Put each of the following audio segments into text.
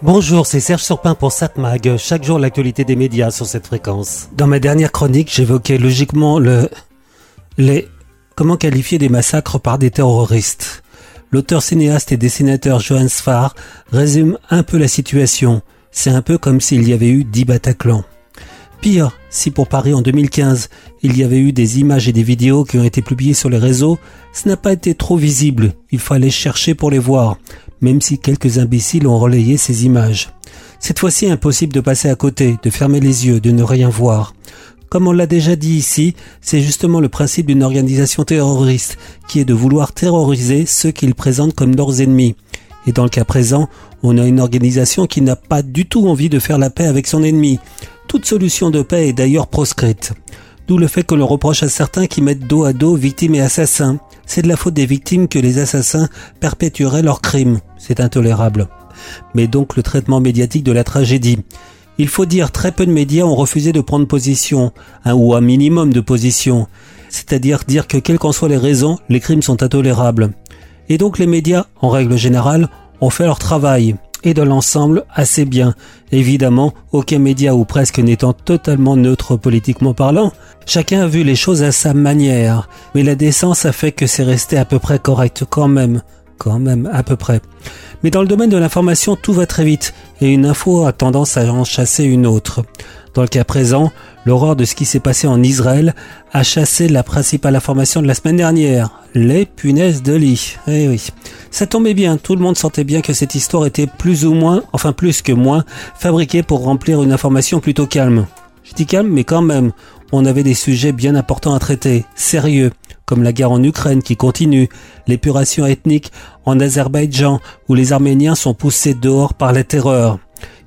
Bonjour, c'est Serge Surpin pour SatMag. Chaque jour, l'actualité des médias sur cette fréquence. Dans ma dernière chronique, j'évoquais logiquement le... les... comment qualifier des massacres par des terroristes. L'auteur cinéaste et dessinateur Johannes Farr résume un peu la situation. C'est un peu comme s'il y avait eu dix Bataclan. Pire, si pour Paris en 2015, il y avait eu des images et des vidéos qui ont été publiées sur les réseaux, ce n'a pas été trop visible, il fallait chercher pour les voir, même si quelques imbéciles ont relayé ces images. Cette fois-ci, impossible de passer à côté, de fermer les yeux, de ne rien voir. Comme on l'a déjà dit ici, c'est justement le principe d'une organisation terroriste, qui est de vouloir terroriser ceux qu'ils présentent comme leurs ennemis. Et dans le cas présent, on a une organisation qui n'a pas du tout envie de faire la paix avec son ennemi. Toute solution de paix est d'ailleurs proscrite. D'où le fait que l'on reproche à certains qui mettent dos à dos victimes et assassins. C'est de la faute des victimes que les assassins perpétueraient leurs crimes. C'est intolérable. Mais donc le traitement médiatique de la tragédie. Il faut dire très peu de médias ont refusé de prendre position, un ou un minimum de position. C'est-à-dire dire que quelles qu'en soient les raisons, les crimes sont intolérables. Et donc les médias, en règle générale, ont fait leur travail et dans l'ensemble assez bien. Évidemment, aucun média ou presque n'étant totalement neutre politiquement parlant, chacun a vu les choses à sa manière, mais la décence a fait que c'est resté à peu près correct quand même, quand même à peu près. Mais dans le domaine de l'information, tout va très vite, et une info a tendance à en chasser une autre. Dans le cas présent, l'horreur de ce qui s'est passé en Israël a chassé la principale information de la semaine dernière, les punaises de lit. Eh oui. Ça tombait bien, tout le monde sentait bien que cette histoire était plus ou moins, enfin plus que moins, fabriquée pour remplir une information plutôt calme. Je dis calme, mais quand même, on avait des sujets bien importants à traiter, sérieux, comme la guerre en Ukraine qui continue, l'épuration ethnique en Azerbaïdjan, où les Arméniens sont poussés dehors par la terreur.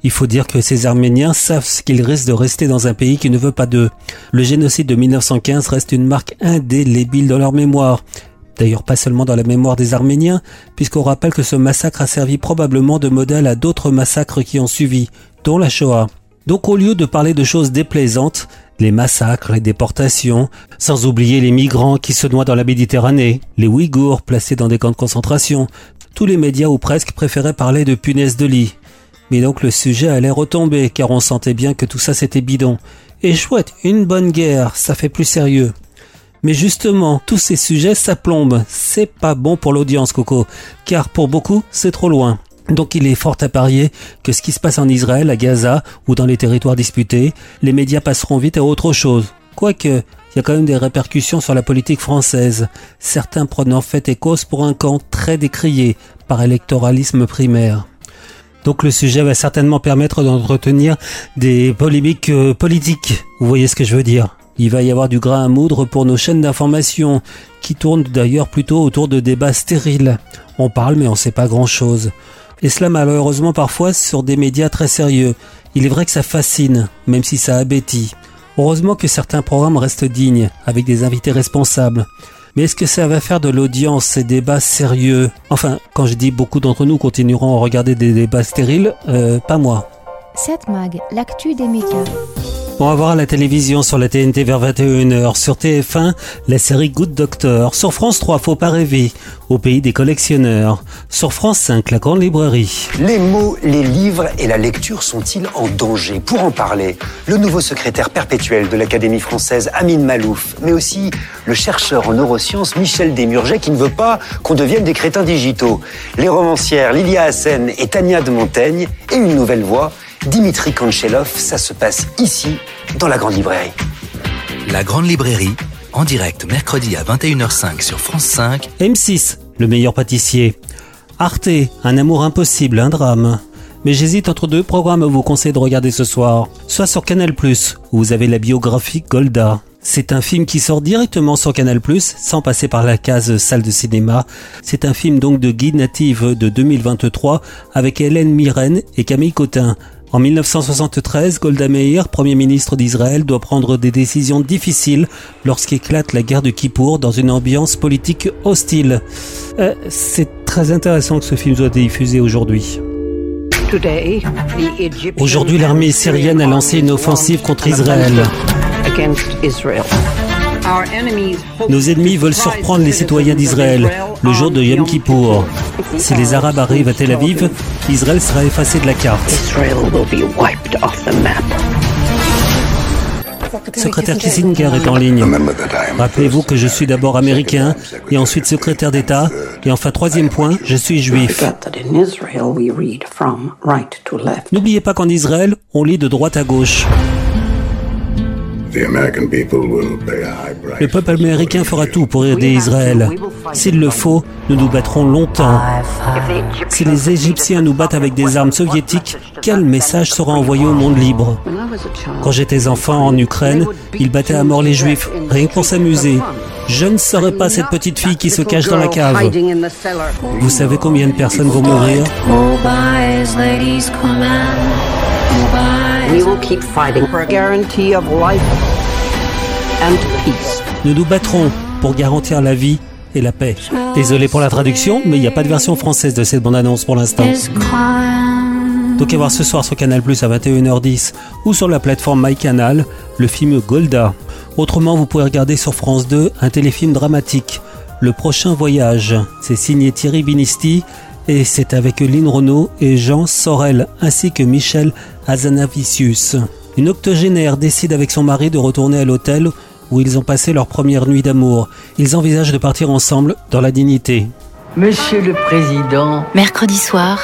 Il faut dire que ces Arméniens savent ce qu'ils risquent de rester dans un pays qui ne veut pas d'eux. Le génocide de 1915 reste une marque indélébile dans leur mémoire. D'ailleurs pas seulement dans la mémoire des Arméniens, puisqu'on rappelle que ce massacre a servi probablement de modèle à d'autres massacres qui ont suivi, dont la Shoah. Donc au lieu de parler de choses déplaisantes, les massacres, les déportations, sans oublier les migrants qui se noient dans la Méditerranée, les Ouïghours placés dans des camps de concentration, tous les médias ou presque préféraient parler de punaises de lit. Mais donc le sujet allait retomber, car on sentait bien que tout ça c'était bidon. Et chouette, une bonne guerre, ça fait plus sérieux. Mais justement, tous ces sujets, ça plombe. C'est pas bon pour l'audience, Coco. Car pour beaucoup, c'est trop loin. Donc il est fort à parier que ce qui se passe en Israël, à Gaza ou dans les territoires disputés, les médias passeront vite à autre chose. Quoique, il y a quand même des répercussions sur la politique française, certains prenant fait et cause pour un camp très décrié par électoralisme primaire. Donc le sujet va certainement permettre d'entretenir des polémiques euh, politiques. Vous voyez ce que je veux dire? Il va y avoir du grain à moudre pour nos chaînes d'information, qui tournent d'ailleurs plutôt autour de débats stériles. On parle mais on sait pas grand chose. Et cela malheureusement parfois sur des médias très sérieux. Il est vrai que ça fascine, même si ça abétit. Heureusement que certains programmes restent dignes, avec des invités responsables. Mais est-ce que ça va faire de l'audience ces débats sérieux? Enfin, quand je dis beaucoup d'entre nous continueront à regarder des débats stériles, euh, pas moi. Cette mag, l'actu des médias. On va voir à la télévision sur la TNT vers 21h, sur TF1 la série Good Doctor, sur France 3 Faut pas rêver, au pays des collectionneurs, sur France 5 la grande librairie. Les mots, les livres et la lecture sont-ils en danger? Pour en parler, le nouveau secrétaire perpétuel de l'Académie française Amine Malouf, mais aussi le chercheur en neurosciences Michel Desmurget qui ne veut pas qu'on devienne des crétins digitaux, les romancières Lilia Hassen et Tania de Montaigne et une nouvelle voix Dimitri Kanchelov, ça se passe ici, dans la Grande Librairie. La Grande Librairie, en direct mercredi à 21h05 sur France 5. M6, le meilleur pâtissier. Arte, un amour impossible, un drame. Mais j'hésite entre deux programmes à vous conseiller de regarder ce soir. Soit sur Canal+, où vous avez la biographie Golda. C'est un film qui sort directement sur Canal+, sans passer par la case salle de cinéma. C'est un film donc de guide native de 2023 avec Hélène Mirren et Camille Cotin. En 1973, Golda Meir, Premier ministre d'Israël, doit prendre des décisions difficiles lorsqu'éclate la guerre de Kippour dans une ambiance politique hostile. Euh, c'est très intéressant que ce film soit diffusé aujourd'hui. Aujourd'hui, l'armée syrienne a lancé une offensive contre Israël. Nos ennemis veulent surprendre les citoyens d'Israël le jour de Yom Kippour. Si les Arabes arrivent à Tel Aviv, Israël sera effacé de la carte. Secrétaire Kissinger est en ligne. Rappelez-vous que je suis d'abord américain et ensuite secrétaire d'État et enfin troisième point, je suis juif. N'oubliez pas qu'en Israël, on lit de droite à gauche. Le peuple américain fera tout pour aider Israël. S'il le faut, nous nous battrons longtemps. Si les Égyptiens nous battent avec des armes soviétiques, quel message sera envoyé au monde libre? Quand j'étais enfant en Ukraine, ils battaient à mort les Juifs, rien que pour s'amuser. Je ne serai pas cette petite fille qui se cache dans la cave. Vous savez combien de personnes vont mourir? Nous nous battrons pour garantir la vie et la paix. Désolé pour la traduction, mais il n'y a pas de version française de cette bande-annonce pour l'instant. Donc à voir ce soir sur Canal Plus à 21h10 ou sur la plateforme MyCanal, le film Golda. Autrement, vous pouvez regarder sur France 2 un téléfilm dramatique, Le Prochain Voyage. C'est signé Thierry Binisti et c'est avec Lynn Renault et Jean Sorel ainsi que Michel Azanavicius. Une octogénaire décide avec son mari de retourner à l'hôtel où ils ont passé leur première nuit d'amour. Ils envisagent de partir ensemble dans la dignité. Monsieur le Président. Mercredi soir,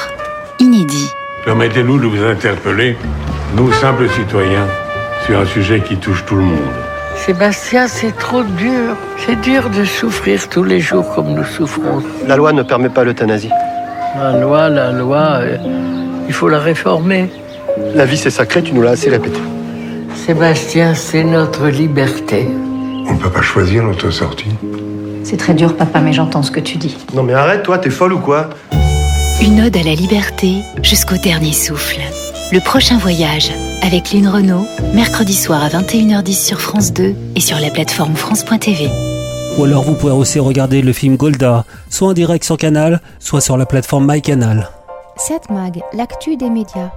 inédit. Permettez-nous de vous interpeller, nous simples citoyens, sur un sujet qui touche tout le monde. Sébastien, c'est trop dur. C'est dur de souffrir tous les jours comme nous souffrons. La loi ne permet pas l'euthanasie. La loi, la loi, euh, il faut la réformer. La vie c'est sacré, tu nous l'as assez répété. Sébastien, c'est notre liberté. On ne peut pas choisir notre sortie. C'est très dur, papa, mais j'entends ce que tu dis. Non mais arrête, toi, t'es folle ou quoi? Une ode à la liberté jusqu'au dernier souffle. Le prochain voyage avec Lynn Renault, mercredi soir à 21h10 sur France 2 et sur la plateforme France.tv. Ou alors vous pouvez aussi regarder le film Golda, soit en direct sur Canal, soit sur la plateforme MyCanal. 7 Mag, l'actu des médias.